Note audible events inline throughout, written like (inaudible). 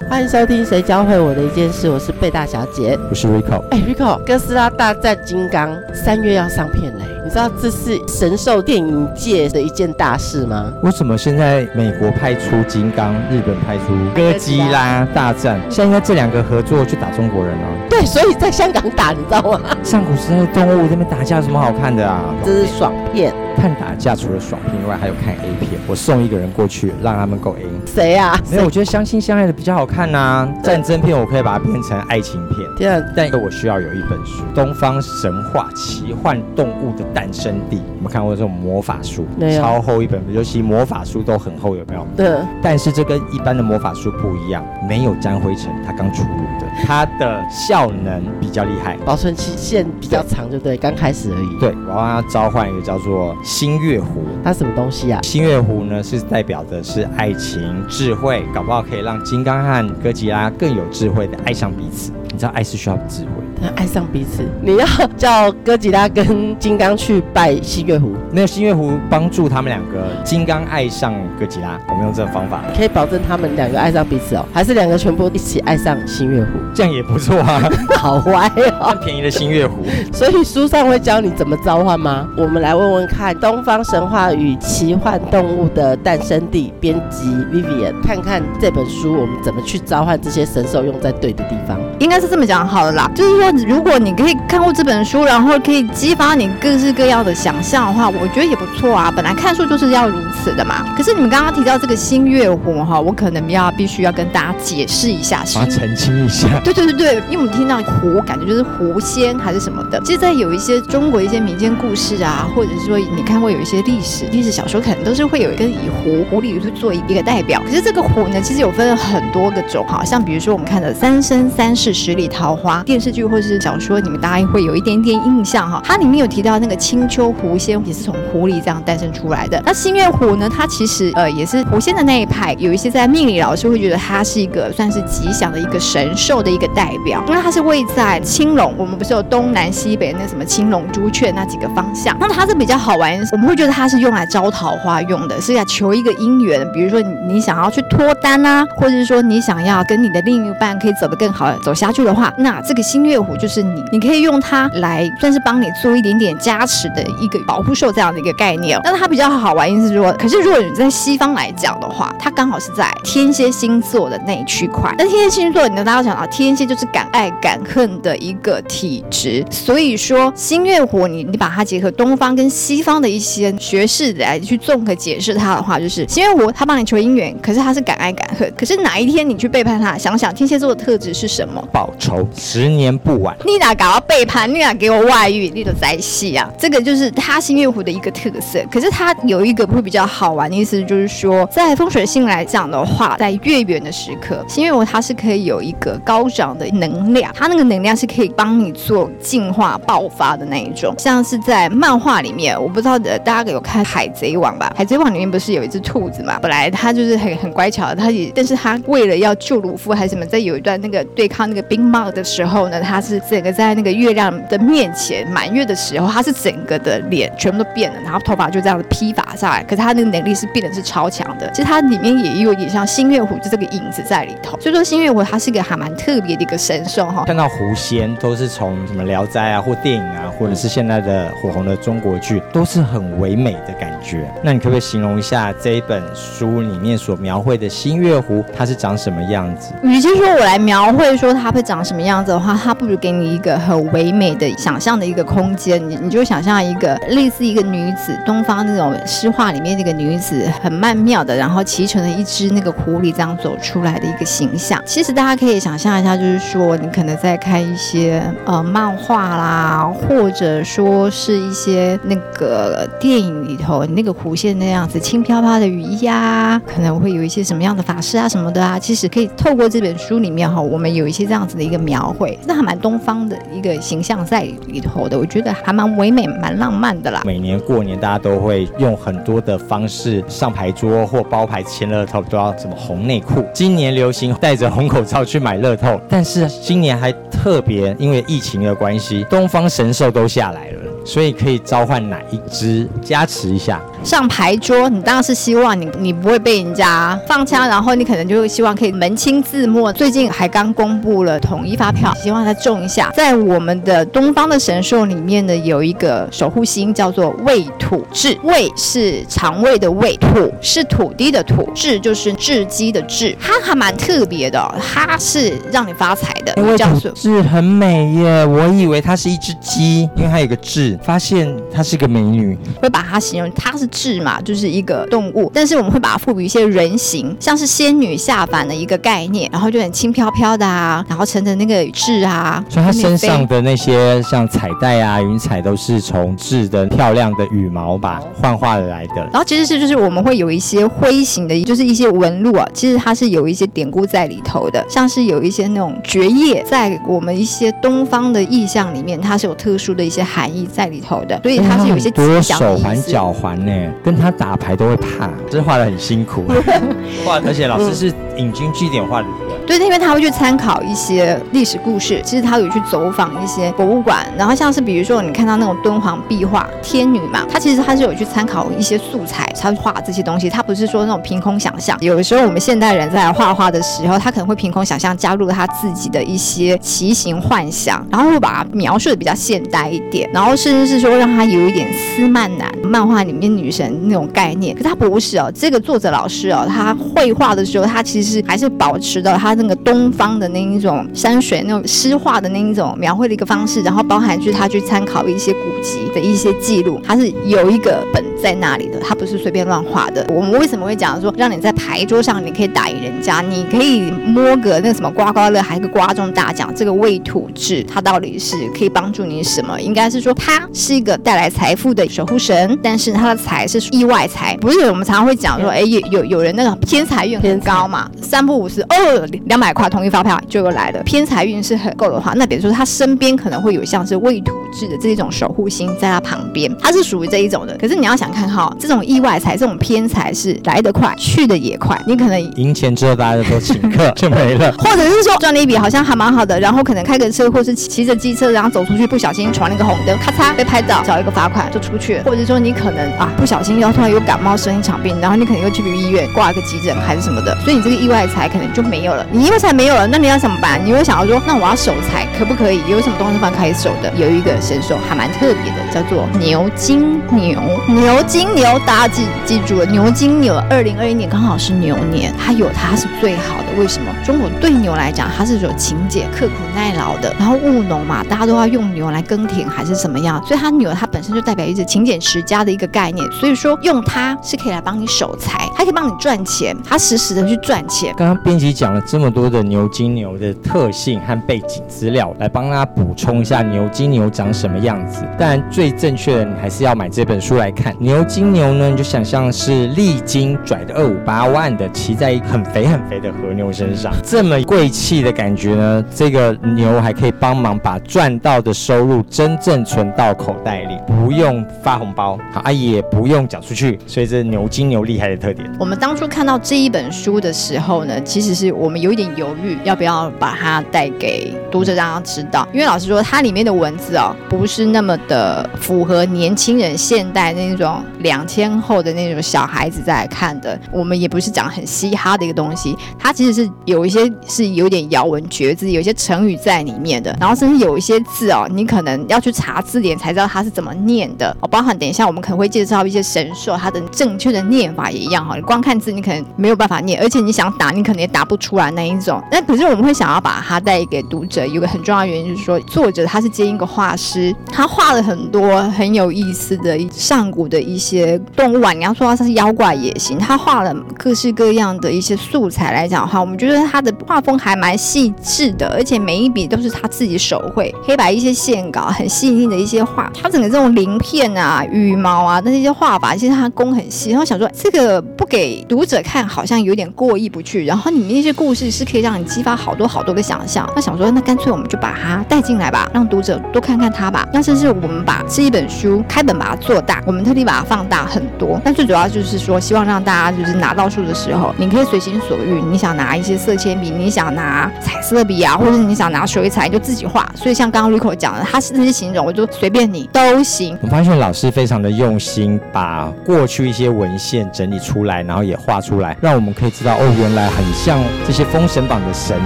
欢迎收听《谁教会我的一件事》，我是贝大小姐，我是 Rico。哎，Rico，哥斯拉大战金刚三月要上片嘞。你知道这是神兽电影界的一件大事吗？为什么现在美国派出金刚，日本派出哥吉拉大战？现在这两个合作去打中国人啊？对，所以在香港打，你知道吗？上古时代的动物那边打架有什么好看的啊？这是爽片。看打架除了爽片以外，还有看 A 片。我送一个人过去，让他们够 A。谁呀？没有，我觉得相亲相爱的比较好看呐。战争片我可以把它变成爱情片。第二，但我需要有一本书，《东方神话：奇幻动物的诞生地》。有没有看过这种魔法书？超厚一本，尤其魔法书都很厚，有没有？对。但是这跟一般的魔法书不一样，没有沾灰尘，它刚出炉的，它的效能比较厉害，保存期限比较长，就对，刚开始而已。对，我要召唤一个叫做星月湖，它什么东西啊？星月湖呢，是代表的是爱情、智慧，搞不好可以让金刚和哥吉拉更有智慧的爱上彼此。你知道爱是需要智慧，他爱上彼此。(laughs) 你要叫哥吉拉跟金刚去拜新月湖，没有星月湖帮助他们两个，金刚爱上哥吉拉。我们用这个方法，可以保证他们两个爱上彼此哦，还是两个全部一起爱上新月湖？这样也不错啊，(laughs) 好歪哦，便宜的新月湖。(laughs) 所以书上会教你怎么召唤吗？我们来问问看，《东方神话与奇幻动物的诞生地》编辑 Vivian，看看这本书我们怎么去召唤这些神兽，用在对的地方，应该。是这么讲好了啦，就是说，如果你可以看过这本书，然后可以激发你各式各样的想象的话，我觉得也不错啊。本来看书就是要如此的嘛。可是你们刚刚提到这个新月湖哈，我可能要必须要跟大家解释一下，要澄清一下。(laughs) 对对对对，因为我们听到湖，感觉就是狐仙还是什么的。其实，在有一些中国一些民间故事啊，或者是说你看过有一些历史历史小说，可能都是会有一个以狐狐狸去做一个代表。可是这个湖呢，其实有分很多个种，哈像比如说我们看的《三生三世十里桃花》电视剧或者是小说，你们大概会有一点点印象哈。它里面有提到那个青丘狐仙也是从狐狸这样诞生出来的。那星月湖呢，它其实呃也是狐仙的那一派，有一些在命理老师会觉得它是一个算是吉祥的一个神兽的一个代表，因为它是位在青龙，我们不是有东南西北那什么青龙朱雀那几个方向。那它是比较好玩，我们会觉得它是用来招桃花用的，是要求一个姻缘，比如说你想要去脱单啊，或者是说你想要跟你的另一半可以走得更好走下去的话，那这个星月湖就是你，你可以用它来算是帮你做一点点加持的一个保护兽这样的一个概念。但是它比较好玩，意思是说，可是如果你在西方来讲的话，它刚好是在天蝎星座的那一区块。那天蝎星座，你跟大家讲到，天蝎就是敢爱敢恨的一个体质。所以说，星月湖，你你把它结合东方跟西方的一些学士来去综合解释它的话，就是星月湖，它帮你求姻缘，可是它是敢爱敢恨。可是哪一天你去背叛它，想想天蝎座的特质是什么？报仇。十年不晚。你哪搞到背叛？你哪给我外遇？你都在戏啊！这个就是他新月湖的一个特色。可是它有一个会比较好玩的意思，就是说，在风水性来讲的话，在月圆的时刻，新月湖它是可以有一个高涨的能量，它那个能量是可以帮你做进化爆发的那一种。像是在漫画里面，我不知道大家有看《海贼王》吧？《海贼王》里面不是有一只兔子嘛？本来它就是很很乖巧的，它也，但是它为了要救鲁夫还是什么，在有一段那个对抗那个冰帽的时候呢，它是整个在那个月亮的面前满月的时候，他是整个的脸全部都变了，然后头发就这样子披发下来。可是他那个能力是变得是超强的。其实它里面也有点像新月湖就这个影子在里头。所以说新月湖它是一个还蛮特别的一个神兽哈。看到狐仙都是从什么《聊斋》啊，或电影啊，或者是现在的火红的中国剧，都是很唯美的感觉。那你可不可以形容一下这一本书里面所描绘的新月湖，它是长什么样子？与其说我来描绘说它会长什么样子的话，它不如给你一个很唯美的想象的一个空间。你你就想象一个类似一个女子，东方那种诗画里面那个女子，很曼妙的，然后骑乘了一只那个狐狸这样走出来的一个形象。其实大家可以想象一下，就是说你可能在看一些呃漫画啦，或者说是一些那个电影里头那个弧线那样子轻飘飘的雨衣啊，可能会有一些什么样的法师啊什么的啊，其实可以透过这本书里面哈，我们有一些这样子的一个描绘，那还蛮东方的一个形象在里头的，我觉得还蛮唯美、蛮浪漫的啦。每年过年，大家都会用很多的方式上牌桌或包牌签乐透，都要什么红内裤。今年流行戴着红口罩去买乐透，但是今年还特别因为疫情的关系，东方神兽都下来了。所以可以召唤哪一只加持一下？上牌桌，你当然是希望你你不会被人家放枪，然后你可能就会希望可以门清字幕。最近还刚公布了统一发票，希望他中一下。在我们的东方的神兽里面呢，有一个守护星叫做胃土质，胃是肠胃的胃，土是土地的土，质就是雉鸡的雉，它还蛮特别的，它是让你发财的。胃土质很美耶，我以为它是一只鸡，因为它有个雉。发现它是个美女，会把它形容它是智嘛，就是一个动物，但是我们会把它赋予一些人形，像是仙女下凡的一个概念，然后就很轻飘飘的啊，然后乘着那个雉啊，所以它身上的那些像彩带啊、云彩都是从雉的漂亮的羽毛吧幻化而来的。然后其实是就是我们会有一些灰形的，就是一些纹路啊，其实它是有一些典故在里头的，像是有一些那种蕨叶，在我们一些东方的意象里面，它是有特殊的一些含义在。里头的，所以它是有一些多手环、脚环呢，跟他打牌都会怕，这画的很辛苦，(laughs) 画 (laughs) 而且老师是引经据典画的。对，因为他会去参考一些历史故事，其实他有去走访一些博物馆，然后像是比如说你看到那种敦煌壁画天女嘛，他其实他是有去参考一些素材，他画这些东西，他不是说那种凭空想象。有的时候我们现代人在画画的时候，他可能会凭空想象，加入他自己的一些奇形幻想，然后会把它描述的比较现代一点，然后甚至是说让他有一点斯曼男漫画里面女神那种概念。可他不是哦，这个作者老师哦，他绘画的时候，他其实还是保持到他。那个东方的那一种山水那种诗画的那一种描绘的一个方式，然后包含就是他去参考一些古籍的一些记录，他是有一个本在那里的，他不是随便乱画的。我们为什么会讲说让你在牌桌上你可以打赢人家，你可以摸个那个什么刮刮乐，还个刮中大奖？这个未土质，它到底是可以帮助你什么？应该是说它是一个带来财富的守护神，但是它的财是意外财，不是我们常常会讲说，哎，有有有人那个偏财运很高嘛，三不五时哦。两百块统一发票就又来了，偏财运是很够的话，那比如说他身边可能会有像是未土质的这种守护星在他旁边，他是属于这一种的。可是你要想看哈，这种意外财、这种偏财是来得快，去的也快。你可能赢钱之后大家都请客就没了，或者是说赚了一笔好像还蛮好的，然后可能开个车或是骑着机车，然后走出去不小心闯了一个红灯，咔嚓被拍到，找一个罚款就出去了。或者说你可能啊不小心要突然有感冒生一场病，然后你可能又去医院挂个急诊还是什么的，所以你这个意外财可能就没有了。你因为财没有了，那你要怎么办？你会想要说，那我要守财，可不可以？有什么东西方可以守的？有一个神兽还蛮特别的，叫做牛金牛。牛金牛，大家记记住了，牛金牛，二零二一年刚好是牛年，它有它是最好的。为什么？中国对牛来讲，它是有勤俭、刻苦耐劳的。然后务农嘛，大家都要用牛来耕田还是怎么样？所以它牛它本身就代表一只勤俭持家的一个概念。所以说用它是可以来帮你守财，它可以帮你赚钱，它实时的去赚钱。刚刚编辑讲了这么多的。牛金牛的特性和背景资料，来帮大家补充一下牛金牛长什么样子。但最正确的，你还是要买这本书来看。牛金牛呢，你就想象是历经拽的二五八万的，骑在很肥很肥的和牛身上，这么贵气的感觉呢。这个牛还可以帮忙把赚到的收入真正存到口袋里，不用发红包，啊也不用缴出去。所以这是牛金牛厉害的特点。我们当初看到这一本书的时候呢，其实是我们有一点犹犹豫要不要把它带给读者，让他知道。因为老实说，它里面的文字哦，不是那么的符合年轻人现代那种两千后的那种小孩子在看的。我们也不是讲很嘻哈的一个东西，它其实是有一些是有点咬文嚼字，有一些成语在里面的。然后甚至有一些字哦，你可能要去查字典才知道它是怎么念的。哦，包含等一下我们可能会介绍一些神兽，它的正确的念法也一样哈。你光看字，你可能没有办法念，而且你想打，你可能也打不出来那一种。那可是我们会想要把它带给读者，有个很重要的原因就是说，作者他是接一个画师，他画了很多很有意思的上古的一些动物啊。你要说他是妖怪也行，他画了各式各样的一些素材来讲的话，我们觉得他的画风还蛮细致的，而且每一笔都是他自己手绘，黑白一些线稿，很细腻的一些画。他整个这种鳞片啊、羽毛啊那些画法，其实他工很细。然后想说这个不给读者看，好像有点过意不去。然后你那些故事是可以让你激发好多好多个想象。那想说，那干脆我们就把它带进来吧，让读者多看看它吧。那甚至我们把这一本书开本把它做大，我们特地把它放大很多。但最主要就是说，希望让大家就是拿到书的时候，你可以随心所欲。你想拿一些色铅笔，你想拿彩色笔啊，或者是你想拿水彩，你就自己画。所以像刚刚 Rico 讲的，他是那些形容，我就随便你都行。我发现老师非常的用心，把过去一些文献整理出来，然后也画出来，让我们可以知道哦，原来很像这些封神榜的神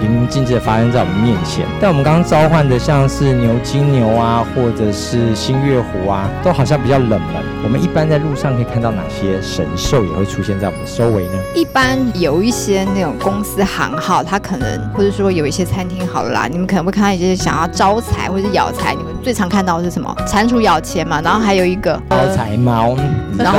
淋漓尽致的发生在我们面前。但我们刚刚召唤的像是牛金牛啊，或者是新月湖啊，都好像比较冷门。我们一般在路上可以看到哪些神兽也会出现在我们的周围呢？一般有一些那种公司行号，它可能或者说有一些餐厅好了啦，你们可能会看到一些想要招财或者咬财，你们最常看到的是什么？蟾蜍咬钱嘛，然后还有一个招财猫，然后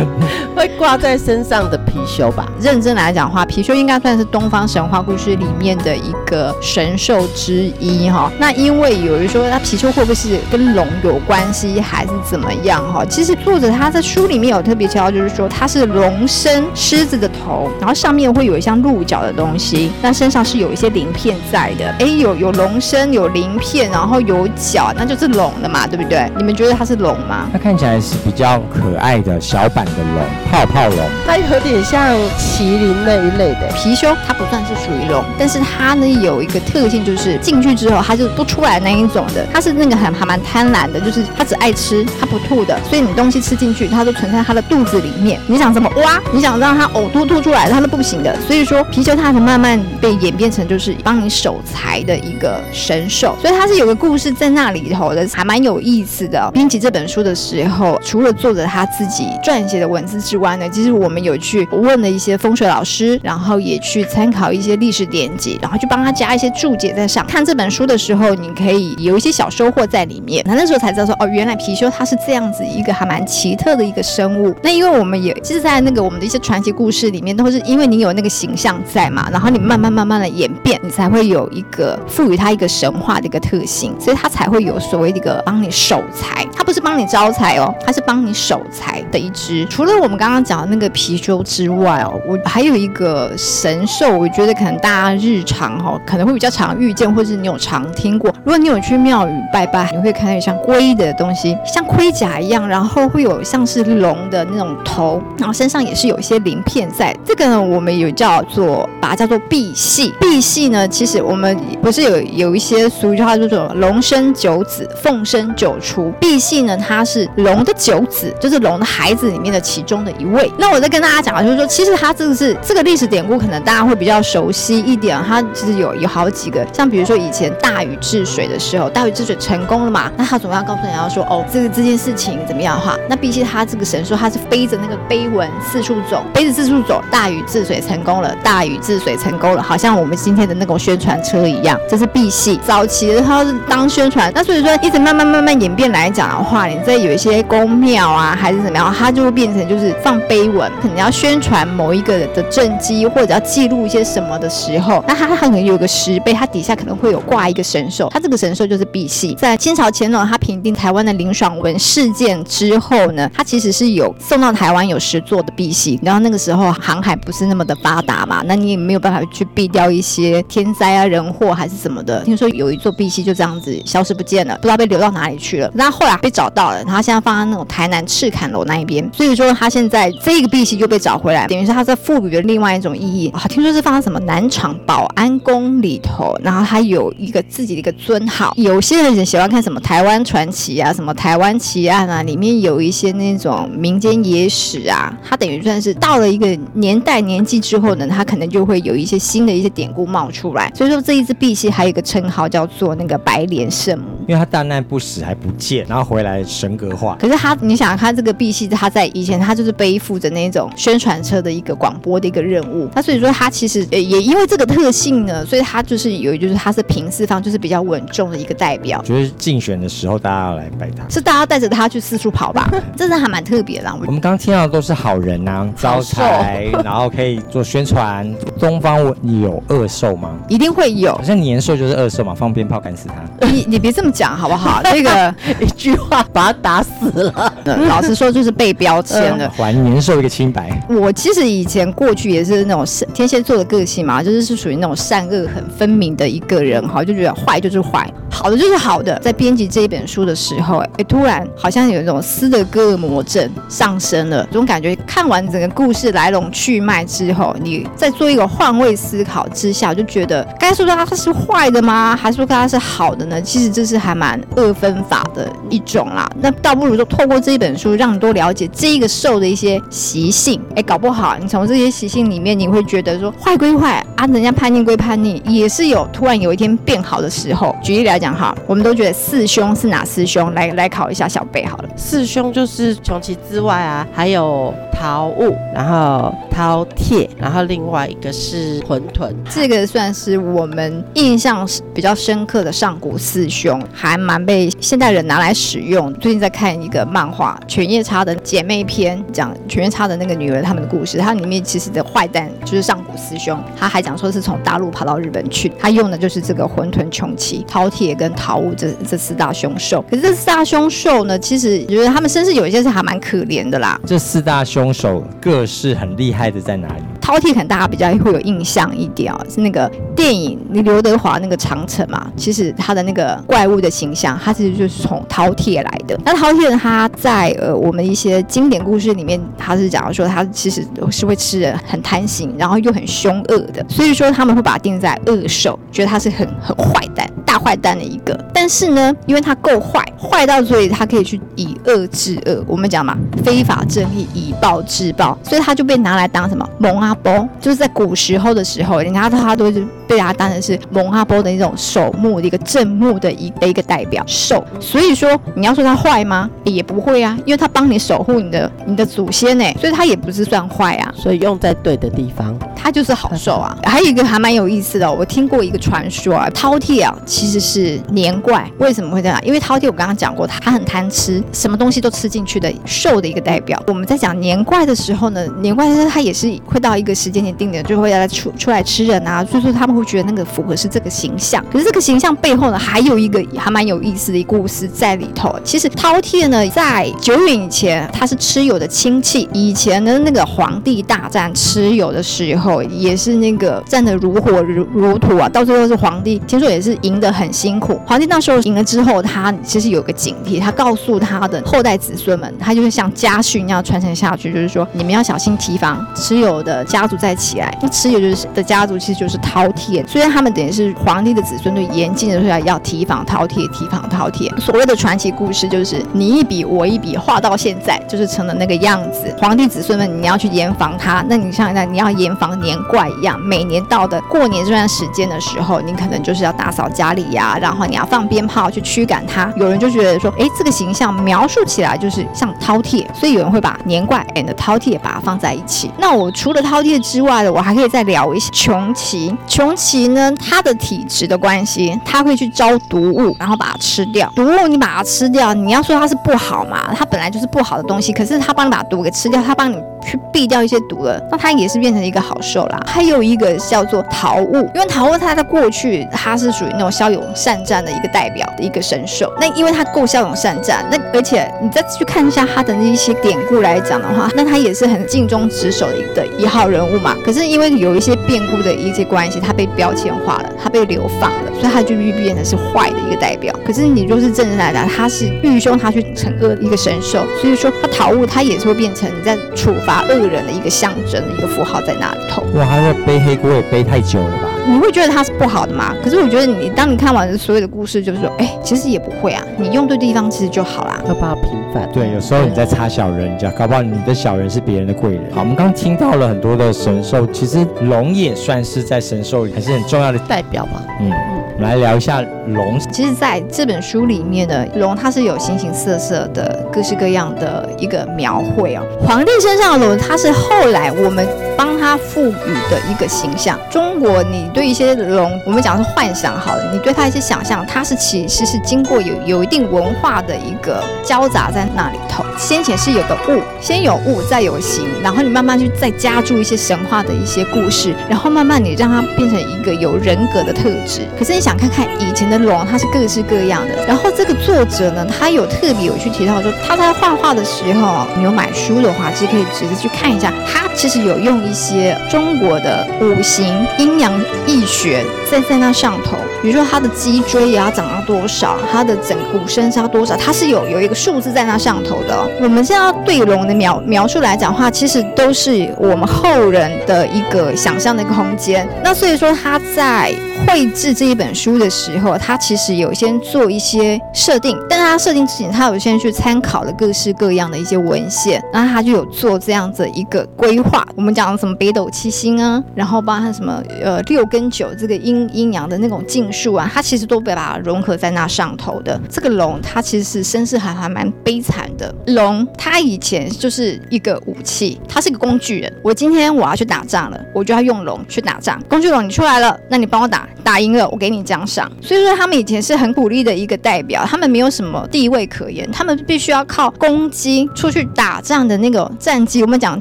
(laughs) 会挂在身上的貔貅吧？认真来讲的话，貔貅应该算是东方神话故事里面的一个神兽之一哈。那因为有人说，那貔貅会不会是跟龙有关系，还是怎么样哈？其实作者他在书里面有特别提到，就是说它是龙身狮子的头，然后上面会有一像鹿角的东西，那身上是有一些鳞片在的。哎，有有龙身，有鳞片，然后有角，那就是龙的嘛，对不对？你们觉得它是龙吗？它看起来是比较可爱的小版的龙，泡泡龙。它有点像麒麟那一类的。貔貅它不算是属于龙，但是它呢有一个特性，就是进去之后它就不出来那一种的。它是那个很还蛮贪婪的，就是它只爱吃，它不吐的。所以你东西吃进去，它都存在它的肚子里面。你想怎么挖？你想让它呕吐吐出来，它都不行的。所以说貔貅它才慢慢被演变成就是帮你守财的一个神兽。所以它是有个故事在那里里头的，还蛮有意思的。编辑这本书的时候，除了作者他自己撰写的文字之外呢，其实我们有去问了一些风水老师，然后也去参考一些历史典籍，然后去帮他加一些注解在上。看这本书的时候，你可以有一些小收获在里面。那那时候才知道说，哦，原来貔貅它是这样子一个还蛮奇特的一个生物。那因为我们也其实，在那个我们的一些传奇故事里面，都是因为你有那个形象在嘛，然后你慢慢慢慢的演变，你才会有一个赋予它一个神话的一个特性，所以它才会有所谓的一个帮你守财。它不是帮你招财哦，它是帮你守财的一只。除了我们刚刚讲的那个貔貅之外哦，我还有一个神兽，我觉得可能大家日常哈可能会比较常遇见，或者是你有常听过。如果你有去庙宇拜拜，你会看到有像龟的东西，像盔甲一样，然后会有像是龙的那种头，然后身上也是有一些鳞片在。这个呢，我们有叫做把它叫做赑屃。赑屃呢，其实我们不是有有一些俗语叫做“龙生九子，凤生九雏”。赑屃呢，它是龙的九子，就是龙的孩子里面的其中的一位。那我在跟大家讲啊就是说，其实它这个是这个历史典故，可能大家会比较熟悉一点。它其实有有好几个，像比如说以前大禹治水的时候，大禹治水成功了嘛，那他总要告诉人家说，哦，这个这件事情怎么样的话，那毕系他这个神说他是背着那个碑文四处走，背着四处走，大禹治水成功了，大禹治水成功了，好像我们今天的那种宣传车一样，这是赑屃。早期的他是当宣传，那所以是说一直慢慢慢慢演变来讲的话，你在有一些宫庙啊还是怎么样，它就会变成就是放碑文，可能要宣传某一个的政绩或者要记录一些什么的时候，那它它可能有个石碑，它底下可能会有挂一个神兽，它这个神兽就是赑屃。在清朝乾隆他平定台湾的林爽文事件之后呢，他其实是有送到台湾有十座的赑屃，然后那个时候航海不是那么的发达嘛，那你也没有办法去避掉一些天灾啊、人祸还是什么的。听说有一座赑屃就这样子消失不见了，不知道被流到哪里去了。那后来被找到了，然后现在放在那种台南赤坎楼那一边，所以说他现在这个赑屃就被找回来，等于是他在赋予了另外一种意义。啊，听说是放在什么南厂保安宫里头，然后他有一个自己的一个尊号。有些人很喜欢看什么台湾传奇啊，什么台湾奇案啊，里面有一些那种民间野史啊，他等于算是到了一个年代年纪之后呢，他可能就会有一些新的一些典故冒出来。所以说这一只赑屃还有一个称号叫做那个白莲圣母。因为他大难不死还不见，然后回来神格化。可是他，你想他这个 B 系，他在以前他就是背负着那种宣传车的一个广播的一个任务，他所以说他其实也也因为这个特性呢，所以他就是有就是他是平四方就是比较稳重的一个代表。就是竞选的时候大家要来拜他。是大家带着他去四处跑吧，真的还蛮特别的啊。我我们刚刚听到的都是好人呐、招财，然后可以做宣传。东方有恶兽吗？一定会有好，像年兽就是恶兽嘛，放鞭炮赶死他。你你别这么讲好不好？这个 (laughs) 一句话把他打死了。老实说就是被标签的。还年兽一个清白。我其实以前过去也是那种是天蝎座的个性嘛，就是是属于那种善恶很分明的一个人哈，就觉得坏就是坏，好的就是好的。在编辑这一本书的时候，哎，突然好像有一种斯德哥尔摩症上升了，这种感觉。看完整个故事来龙去脉之后，你再做一个换位思考之下，就觉得该说他是坏的吗？还是说他是好的呢？其实这是还蛮二分法的一种啦。那倒不如说透过这这本书，让你多了解这一个兽的一些习性。哎，搞不好你从这些习性里面，你会觉得说坏归坏啊，人家叛逆归叛逆，也是有突然有一天变好的时候。举例来讲哈，我们都觉得四凶是哪四凶？来来考一下小贝好了。四凶就是穷奇之外啊，还有陶物，然后饕餮，然后另外一个是馄饨。这个算是我们印象比较深刻的上古四凶，还蛮被现代人拿来使用。最近在看一个漫画《犬夜叉的姐妹篇》，讲犬夜叉的那个女儿他们的故事。它里面其实的坏蛋就是上师兄，他还讲说是从大陆跑到日本去，他用的就是这个馄饨、穷奇、饕餮跟陶物这这四大凶兽。可是这四大凶兽呢，其实觉得他们身世有一些是还蛮可怜的啦。这四大凶手各是很厉害的在哪里？饕餮可能大家比较会有印象一点哦，是那个电影你刘德华那个长城嘛，其实他的那个怪物的形象，他其实就是从饕餮来的。那饕餮他在呃我们一些经典故事里面，他是讲说他其实是会吃人，很贪心，然后又很凶恶的，所以说他们会把它定在恶兽，觉得他是很很坏蛋、大坏蛋的一个。但是呢，因为他够坏，坏到所以他可以去以恶制恶，我们讲嘛，非法正义以暴制暴，所以他就被拿来当什么蒙阿波，就是在古时候的时候，人家他都是被他当成是蒙阿波的一种守墓的一个正墓的一的一个代表兽。所以说你要说他坏吗？也不会啊，因为他帮你守护你的你的祖先呢，所以他也不是算坏啊，所以用在对的地方。他就是好兽啊。还有一个还蛮有意思的哦、我听过一个传说啊，饕餮啊其实是年怪，为什么会这样？因为饕餮我刚刚讲过，它很贪吃，什么东西都吃进去的兽的一个代表。我们在讲年怪的时候呢，年怪它也是会到一个时间点定点就会来出出来吃人啊，所以说他们会觉得那个符合是这个形象。可是这个形象背后呢，还有一个还蛮有意思的一个故事在里头。其实饕餮呢，在久远以前，它是蚩尤的亲戚。以前的那个皇帝大战蚩尤的时候，也是那个战得如火如如荼啊，到最后是皇帝，听说也是赢得很辛苦。皇帝那时候赢了之后，他其实有个警惕，他告诉他的后代子孙们，他就是像家训一样传承下去，就是说你们要小心提防蚩尤的家族再起来。那蚩尤就是的家族其实就是饕餮，虽然他们等于是皇帝的子孙，对严禁的说要要提防饕餮，提防饕餮。所谓的传奇故事就是你一笔我一笔画到现在，就是成了那个样子。皇帝子孙们你要去严防他，那你想想看，你要严防年怪一样，每年到的过年这段时间的时候，你可能就是要打扫家里呀、然后你要放鞭炮去驱赶它。有人就觉得说，哎，这个形象描述起来就是像饕餮，所以有人会把年怪 and 饕餮把它放在一起。那我除了饕餮之外的，我还可以再聊一下穷奇。穷奇呢，它的体质的关系，它会去招毒物，然后把它吃掉。毒物你把它吃掉，你要说它是不好嘛？它本来就是不好的东西，可是它帮你把毒给吃掉，它帮你去避掉一些毒了，那它也是变成一个好兽啦。还有一个叫做桃物，因为桃物它在过去它是属于那种骁勇善战的一个代表的一个神兽。那因为它够骁勇善战，那而且你再去看一下它的那些典故来讲的话，那它也是很尽忠职守的一个一号人物嘛。可是因为有一些变故的一些关系，它被标签化了，它被流放了，所以它就变成是坏的一个代表。可是你若是正人来讲，它是欲凶，它去惩恶一个神兽，所以说它桃物它也是会变成你在处罚恶人的一个象征的一个符号在那里头。哇，他在背黑锅也背太久了吧？你会觉得它是不好的吗？可是我觉得你当你看完所有的故事，就是说，哎，其实也不会啊，你用对地方其实就好啦。要把它平范。对，有时候你在插小人家，搞不好你的小人是别人的贵人。好，我们刚刚听到了很多的神兽，其实龙也算是在神兽里还是很重要的。代表吧，嗯，我们来聊一下龙。其实在这本书里面的龙，它是有形形色色的、各式各样的一个描绘哦。皇帝身上的龙，它是后来我们帮他赋予的一个形象。中国，你对一些龙，我们讲是幻想好了，你对它一些想象，它是其实是经过有有一定文化的一个交杂在那里头。先前是有个物，先有物，再有形，然后你慢慢去再加注一些神话的一些故事，然后慢慢你让它变成一个有人格的特质。可是你想看看以前的龙，它是各式各样的。然后这个作者呢，他有特别有去提到说，他在画画的时候，你有买书的话，其实可以直接去看一下，他其实有用一些中国的五行阴阳易学在在那上头。比如说它的脊椎也要长到多少，它的整骨身是要多少，它是有有一个数字在那上头的。我们现在对龙的描描述来讲的话，其实都是我们后人的一个想象的一个空间。那所以说他在绘制这一本书的时候，他其实有先做一些设定，但是他设定之前，他有先去参考了各式各样的一些文献，然后他就有做这样子一个规划。我们讲什么北斗七星啊，然后包含什么呃六跟九这个阴阴阳的那种境。树啊，他其实都被把它融合在那上头的。这个龙，它其实是身世还还蛮悲惨的。龙，它以前就是一个武器，它是个工具人。我今天我要去打仗了，我就要用龙去打仗。工具龙，你出来了，那你帮我打，打赢了，我给你奖赏。所以说，他们以前是很鼓励的一个代表，他们没有什么地位可言，他们必须要靠攻击出去打仗的那个战绩。我们讲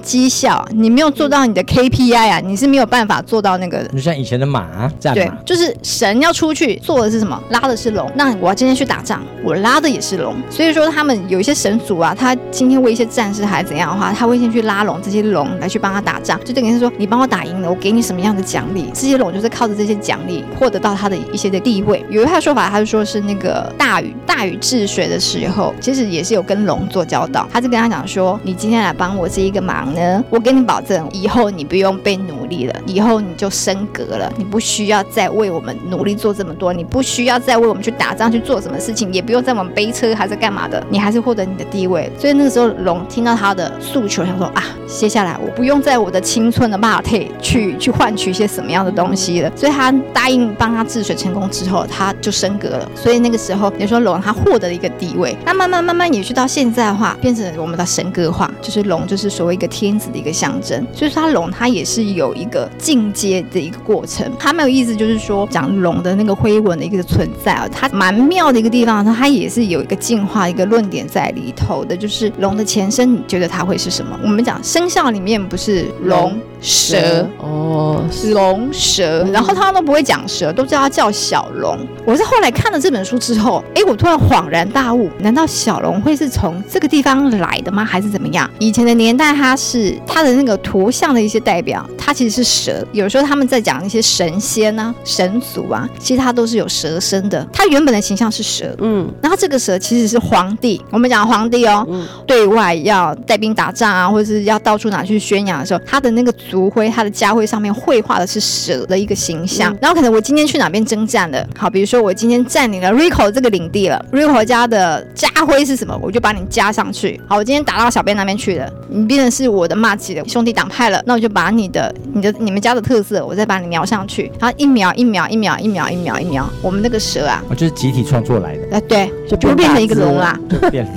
绩效，你没有做到你的 KPI 啊，你是没有办法做到那个。就像以前的马战马，就是神要出。出去做的是什么？拉的是龙。那我要今天去打仗，我拉的也是龙。所以说，他们有一些神族啊，他今天为一些战士还是怎样的话，他会先去拉拢这些龙来去帮他打仗。就等于是说，你帮我打赢了，我给你什么样的奖励？这些龙就是靠着这些奖励获得到他的一些的地位。有一派说法，他就说是那个大禹，大禹治水的时候，其实也是有跟龙做交道。他就跟他讲说，你今天来帮我这一个忙呢，我给你保证，以后你不用被奴隶了，以后你就升格了，你不需要再为我们努力做。这么多，你不需要再为我们去打仗去做什么事情，也不用在我们背车还是干嘛的，你还是会获得你的地位。所以那个时候，龙听到他的诉求，想说啊，接下来我不用在我的青春的马腿去去换取一些什么样的东西了。所以他答应帮他治水成功之后，他就升格了。所以那个时候，你说龙他获得了一个地位。那慢慢慢慢也去到现在的话，变成我们的神格化，就是龙就是所谓一个天子的一个象征。所以说，他龙他也是有一个进阶的一个过程。他没有意思，就是说讲龙的那。个灰纹的一个存在啊，它蛮妙的一个地方，它也是有一个进化一个论点在里头的，就是龙的前身，你觉得它会是什么？我们讲生肖里面不是龙。蛇哦，龙蛇，然后他们都不会讲蛇，都叫它叫小龙。我是后来看了这本书之后，哎，我突然恍然大悟，难道小龙会是从这个地方来的吗？还是怎么样？以前的年代，它是它的那个图像的一些代表，它其实是蛇。有时候他们在讲一些神仙啊、神族啊，其实它都是有蛇身的。它原本的形象是蛇，嗯，然后这个蛇其实是皇帝。我们讲皇帝哦，对外要带兵打仗啊，或者是要到处哪去宣扬的时候，他的那个。族徽，他的家徽上面绘画的是蛇的一个形象。然后可能我今天去哪边征战了，好，比如说我今天占领了 Rico 这个领地了，Rico 家的家徽是什么，我就把你加上去。好，我今天打到小编那边去了，你变成是我的骂起的兄弟党派了，那我就把你的、你的、你们家的特色，我再把你描上去。然后一秒一秒一秒一秒一秒一秒，我们那个蛇啊，就是集体创作来的。哎，对，就就变成一个龙啦，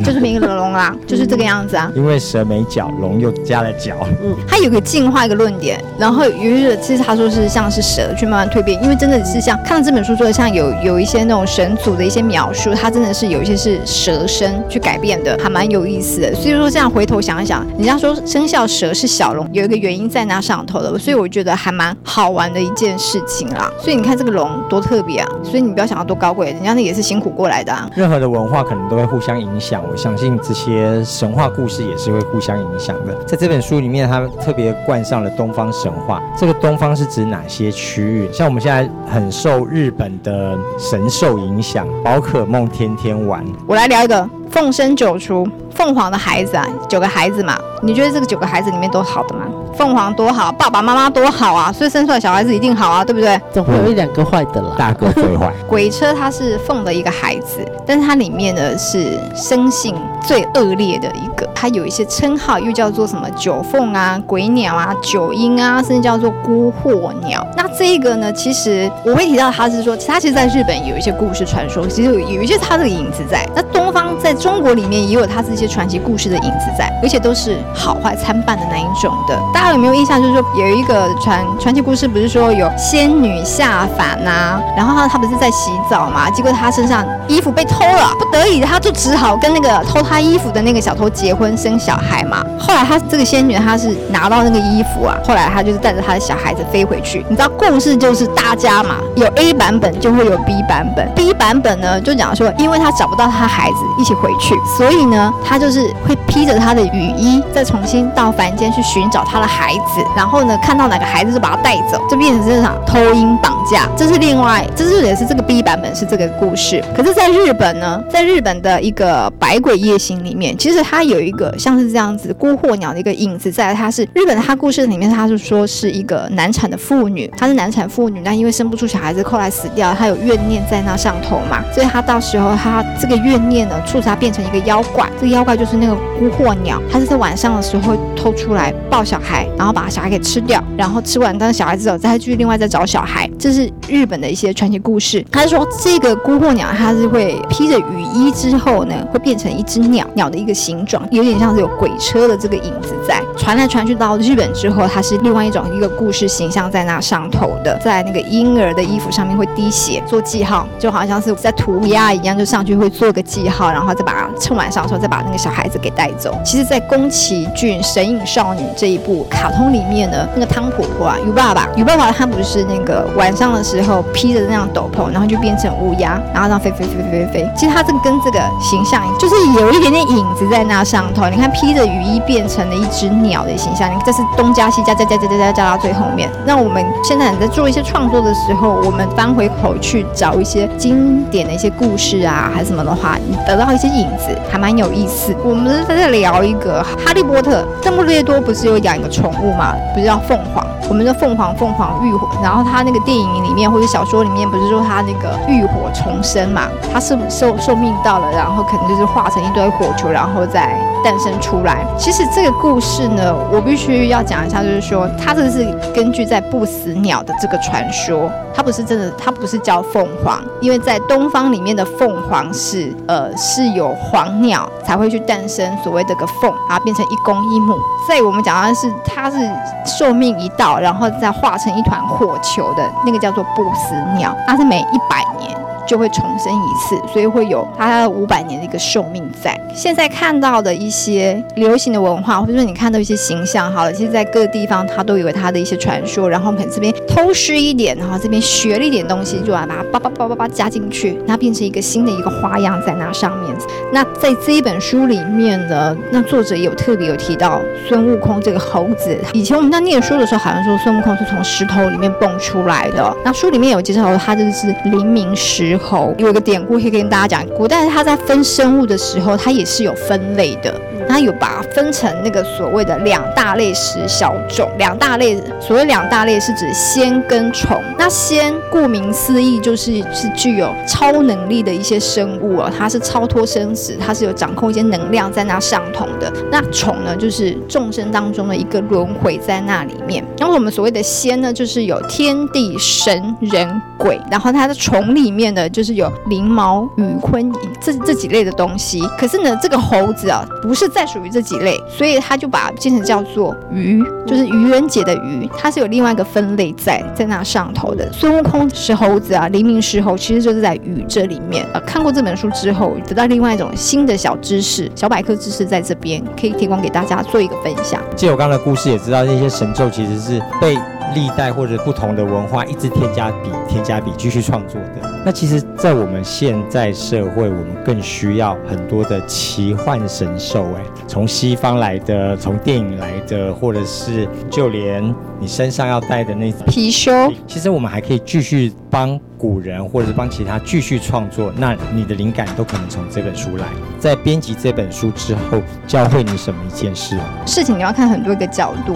就是变一个龙啦，就是这个样子啊。因为蛇没脚，龙又加了脚。嗯，它有个进化一个论。点，然后于是其实他说是像是蛇去慢慢蜕变，因为真的是像看到这本书，说像有有一些那种神族的一些描述，它真的是有一些是蛇身去改变的，还蛮有意思的。所以说这样回头想一想，人家说生肖蛇是小龙，有一个原因在那上头的，所以我觉得还蛮好玩的一件事情啦。所以你看这个龙多特别啊！所以你不要想要多高贵，人家那也是辛苦过来的啊。任何的文化可能都会互相影响，相信这些神话故事也是会互相影响的。在这本书里面，他特别冠上了。东方神话，这个东方是指哪些区域？像我们现在很受日本的神兽影响，宝可梦天天玩。我来聊一个凤生九雏，凤凰的孩子啊，九个孩子嘛。你觉得这个九个孩子里面都好的吗？凤凰多好，爸爸妈妈多好啊，所以生出来小孩子一定好啊，对不对？总会有一两个坏的啦。大哥最坏，鬼车它是凤的一个孩子，但是它里面呢是生性最恶劣的一个，它有一些称号，又叫做什么九凤啊、鬼鸟啊、九鹰啊，甚至叫做孤惑鸟。那这一个呢，其实我会提到它是说，它其实在日本有一些故事传说，其实有有一些它的影子在。那东方在中国里面也有他这些传奇故事的影子在，而且都是好坏参半的那一种的。大家有没有印象？就是说有一个传传奇故事，不是说有仙女下凡呐、然后她她不是在洗澡嘛，结果她身上衣服被偷了，不得已她就只好跟那个偷她衣服的那个小偷结婚生小孩嘛。后来她这个仙女她是拿到那个衣服啊，后来她就是带着她的小孩子飞回去。你知道故事就是大家嘛，有 A 版本就会有 B 版本，B 版本呢就讲说，因为她找不到她孩子一起回去，所以呢他就是会披着他的雨衣，再重新到凡间去寻找他的孩子，然后呢看到哪个孩子就把他带走，就变成这场偷婴绑架。这是另外，这是也是这个 B 版本是这个故事。可是，在日本呢，在日本的一个《百鬼夜行》里面，其实它有一个像是这样子孤惑鸟的一个影子在，它是日本它故事里面，它是说是一个难产的妇女，她是难产妇女，但因为生不出小孩子，后来死掉，她有怨念在那上头嘛，所以她到时候她这个怨念呢，促使她变成一个妖怪，这个妖怪就是那个孤惑鸟，它是在晚上的时候会偷出来抱小孩，然后把小孩给吃掉，然后吃完当小孩子走，再继续另外再找小孩，这是日本的一些传奇故事。他是说这个孤惑鸟，它是会披着雨衣之后呢，会变成一只鸟，鸟的一个形状，有点像是有鬼车的这个影子在。传来传去到日本之后，它是另外一种一个故事形象在那上头的，在那个婴儿的衣服上面会滴血做记号，就好像是在涂鸦一样，就上去会做个记号，然后然后再把趁晚上的时候再把那个小孩子给带走。其实，在宫崎骏《神隐少女》这一部卡通里面呢，那个汤婆婆啊，鱼爸爸，鱼爸爸他不是那个晚上的时候披着那样斗篷，然后就变成乌鸦，然后让飞飞飞飞飞飞。其实他这个跟这个形象就是有一点点影子在那上头。你看披着雨衣变成了一只鸟的形象，你这是东加西加加加加加加加到最后面。那我们现在在做一些创作的时候，我们翻回头去找一些经典的一些故事啊，还是什么的话，你得到一些影子，还蛮有意思。我们在这聊一个哈利波特，邓布利多不是有养一个宠物吗，不是叫凤凰？我们的凤凰，凤凰浴火，然后他那个电影里面或者小说里面，不是说他那个浴火重生嘛？他是寿寿命到了，然后可能就是化成一堆火球，然后再诞生出来。其实这个故事呢，我必须要讲一下，就是说它这个是根据在不死鸟的这个传说，它不是真的，它不是叫凤凰，因为在东方里面的凤凰是呃是有黄鸟才会去诞生所谓的个凤，然后变成一公一母。在我们讲的是它是寿命一到，然后再化成一团火球的那个叫做不死鸟，它是每一百年。就会重生一次，所以会有它五百年的一个寿命在。现在看到的一些流行的文化，或者说你看到一些形象，好了，其实在各个地方它都有它的一些传说，然后可能这边偷师一点，然后这边学了一点东西，就把它叭叭叭叭叭加进去，那变成一个新的一个花样在那上面。那在这一本书里面呢，那作者有特别有提到孙悟空这个猴子。以前我们在念书的时候，好像说孙悟空是从石头里面蹦出来的。那书里面有介绍，他就是灵明石有一个典故可以跟大家讲，古代他在分生物的时候，它也是有分类的。它有把它分成那个所谓的两大类十小种，两大类所谓两大类是指仙跟虫。那仙顾名思义就是是具有超能力的一些生物哦，它是超脱生死，它是有掌控一些能量在那上头的。那虫呢，就是众生当中的一个轮回在那里面。然后我们所谓的仙呢，就是有天地神人鬼，然后它的虫里面呢，就是有灵毛羽鲲这这几类的东西。可是呢，这个猴子啊，不是。再属于这几类，所以他就把变成叫做鱼，就是愚人节的鱼，它是有另外一个分类在在那上头的。孙悟空石猴子啊，黎明石猴，其实就是在鱼这里面。呃，看过这本书之后，得到另外一种新的小知识、小百科知识，在这边可以提供给大家做一个分享。借我刚刚的故事，也知道那些神咒其实是被历代或者不同的文化一直添加笔、添加笔继续创作的。那其实，在我们现在社会，我们更需要很多的奇幻神兽。哎，从西方来的，从电影来的，或者是就连你身上要带的那貔貅，其实我们还可以继续帮。古人，或者是帮其他继续创作，那你的灵感都可能从这本书来。在编辑这本书之后，教会你什么一件事？事情你要看很多个角度。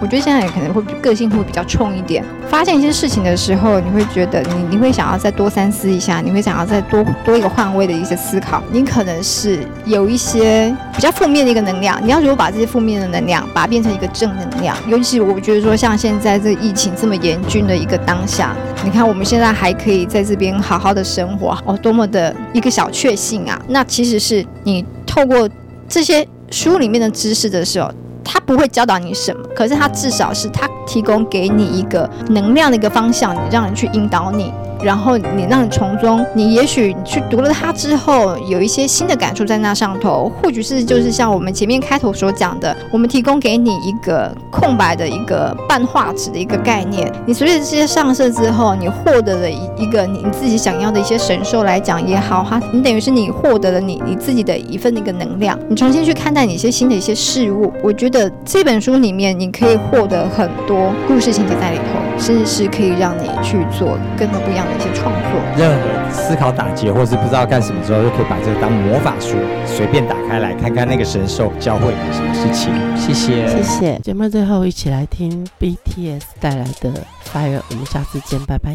我觉得现在也可能会个性会比较冲一点，发现一些事情的时候，你会觉得你你会想要再多三思一下，你会想要再多多一个换位的一些思考。你可能是有一些比较负面的一个能量，你要如果把这些负面的能量，把它变成一个正能量。尤其我觉得说，像现在这疫情这么严峻的一个当下，你看我们现在还可以在这边好好的生活，哦，多么的一个小确幸啊！那其实是你透过这些书里面的知识的时候。他不会教导你什么，可是他至少是他提供给你一个能量的一个方向，你让人去引导你。然后你让你从中，你也许去读了它之后，有一些新的感触在那上头，或许是就是像我们前面开头所讲的，我们提供给你一个空白的一个半画纸的一个概念。你随着这些上色之后，你获得了一一个你自己想要的一些神兽来讲也好哈，你等于是你获得了你你自己的一份那个能量，你重新去看待你一些新的一些事物。我觉得这本书里面你可以获得很多故事情节在里头，甚至是可以让你去做更多不一样的。一些创作，任何思考打结，或是不知道干什么时候，就可以把这个当魔法书，随便打开来看看那个神兽教会你什么事情。谢谢，谢谢。节目最后一起来听 BTS 带来的 Fire，我们下次见，拜拜。